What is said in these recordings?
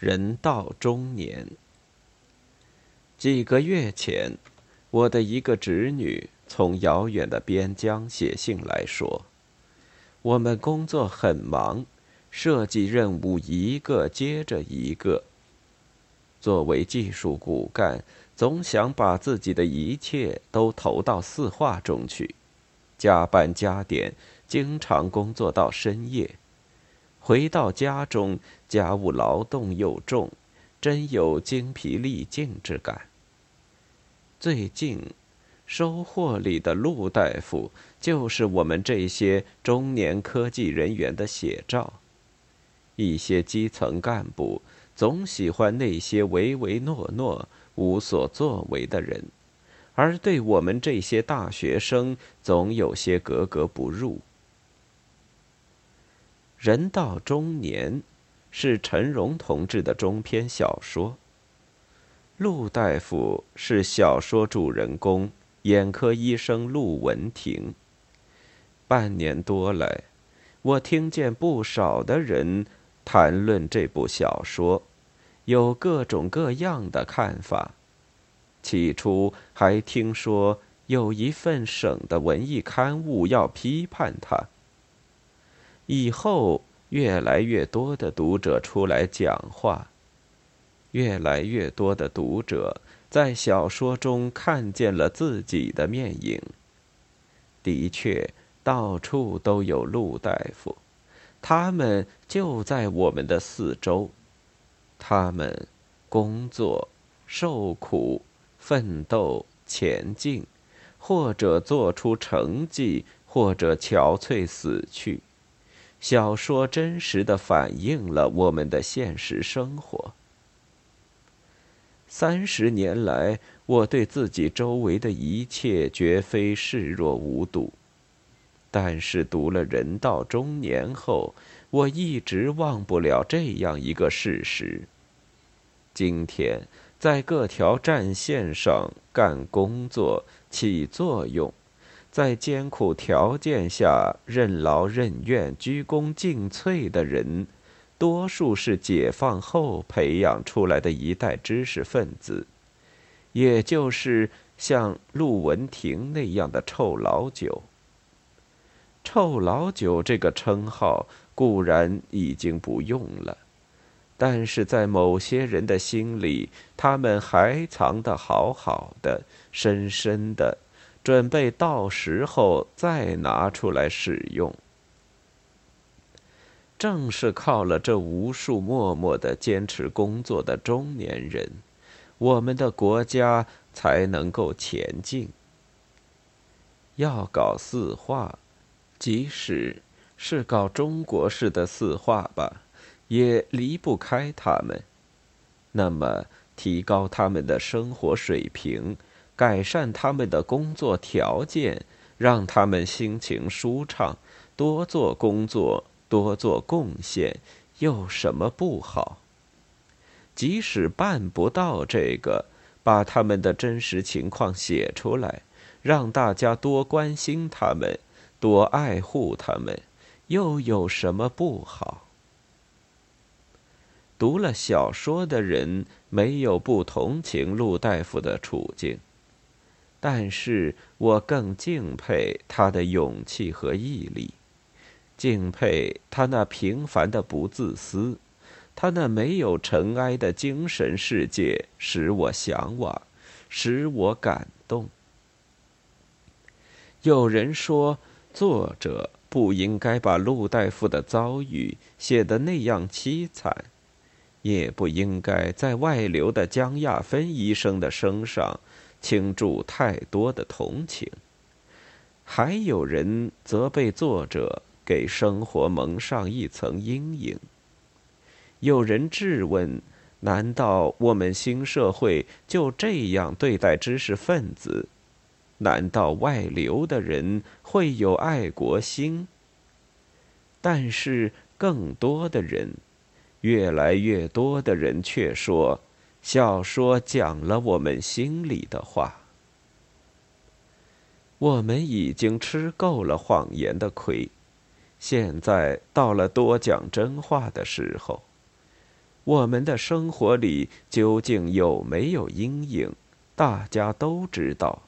人到中年。几个月前，我的一个侄女从遥远的边疆写信来说：“我们工作很忙，设计任务一个接着一个。作为技术骨干，总想把自己的一切都投到四化中去，加班加点，经常工作到深夜。”回到家中，家务劳动又重，真有精疲力尽之感。最近，收获里的陆大夫就是我们这些中年科技人员的写照。一些基层干部总喜欢那些唯唯诺诺、无所作为的人，而对我们这些大学生总有些格格不入。人到中年，是陈荣同志的中篇小说。陆大夫是小说主人公，眼科医生陆文婷。半年多来，我听见不少的人谈论这部小说，有各种各样的看法。起初还听说有一份省的文艺刊物要批判他。以后，越来越多的读者出来讲话，越来越多的读者在小说中看见了自己的面影。的确，到处都有陆大夫，他们就在我们的四周，他们工作、受苦、奋斗、前进，或者做出成绩，或者憔悴死去。小说真实的反映了我们的现实生活。三十年来，我对自己周围的一切绝非视若无睹，但是读了《人到中年》后，我一直忘不了这样一个事实：今天在各条战线上干工作、起作用。在艰苦条件下任劳任怨、鞠躬尽瘁的人，多数是解放后培养出来的一代知识分子，也就是像陆文婷那样的“臭老九”。臭老九这个称号固然已经不用了，但是在某些人的心里，他们还藏得好好的、深深的。准备到时候再拿出来使用。正是靠了这无数默默的坚持工作的中年人，我们的国家才能够前进。要搞四化，即使是搞中国式的四化吧，也离不开他们。那么，提高他们的生活水平。改善他们的工作条件，让他们心情舒畅，多做工作，多做贡献，有什么不好？即使办不到这个，把他们的真实情况写出来，让大家多关心他们，多爱护他们，又有什么不好？读了小说的人，没有不同情陆大夫的处境。但是我更敬佩他的勇气和毅力，敬佩他那平凡的不自私，他那没有尘埃的精神世界，使我向往，使我感动。有人说，作者不应该把陆大夫的遭遇写得那样凄惨，也不应该在外流的江亚芬医生的身上。倾注太多的同情，还有人责备作者给生活蒙上一层阴影。有人质问：难道我们新社会就这样对待知识分子？难道外流的人会有爱国心？但是更多的人，越来越多的人却说。小说讲了我们心里的话。我们已经吃够了谎言的亏，现在到了多讲真话的时候。我们的生活里究竟有没有阴影？大家都知道，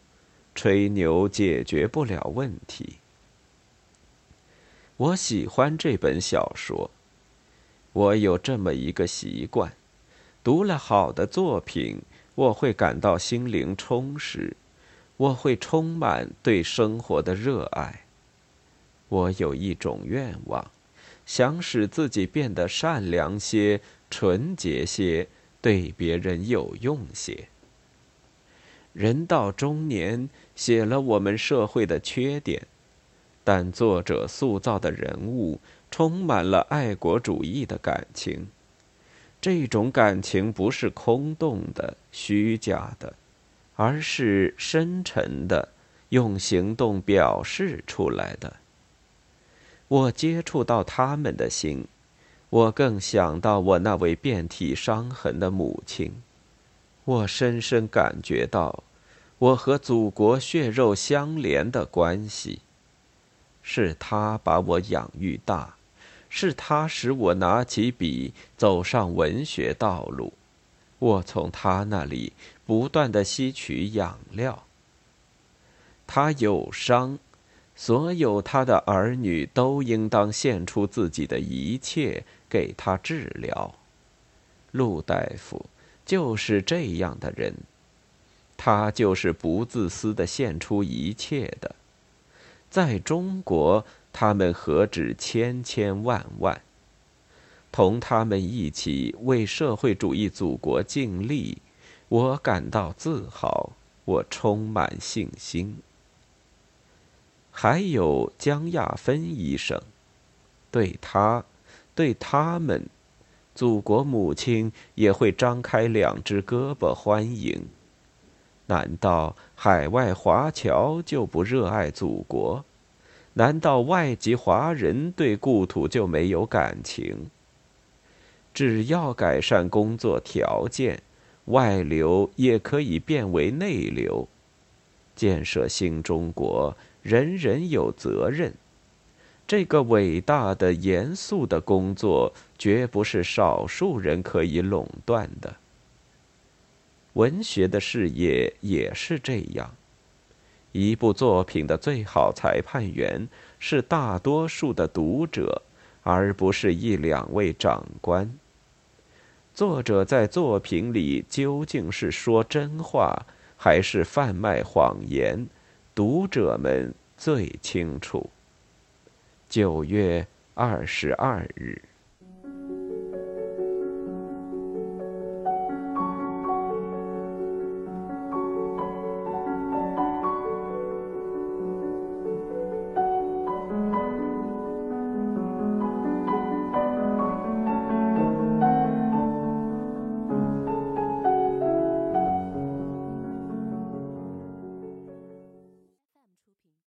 吹牛解决不了问题。我喜欢这本小说。我有这么一个习惯：读了好的作品，我会感到心灵充实，我会充满对生活的热爱。我有一种愿望，想使自己变得善良些、纯洁些，对别人有用些。人到中年，写了我们社会的缺点。但作者塑造的人物充满了爱国主义的感情，这种感情不是空洞的、虚假的，而是深沉的，用行动表示出来的。我接触到他们的心，我更想到我那位遍体伤痕的母亲，我深深感觉到我和祖国血肉相连的关系。是他把我养育大，是他使我拿起笔走上文学道路，我从他那里不断的吸取养料。他有伤，所有他的儿女都应当献出自己的一切给他治疗。陆大夫就是这样的人，他就是不自私的献出一切的。在中国，他们何止千千万万？同他们一起为社会主义祖国尽力，我感到自豪，我充满信心。还有江亚芬医生，对他，对他们，祖国母亲也会张开两只胳膊欢迎。难道海外华侨就不热爱祖国？难道外籍华人对故土就没有感情？只要改善工作条件，外流也可以变为内流。建设新中国，人人有责任。这个伟大的、严肃的工作，绝不是少数人可以垄断的。文学的事业也是这样。一部作品的最好裁判员是大多数的读者，而不是一两位长官。作者在作品里究竟是说真话，还是贩卖谎言，读者们最清楚。九月二十二日。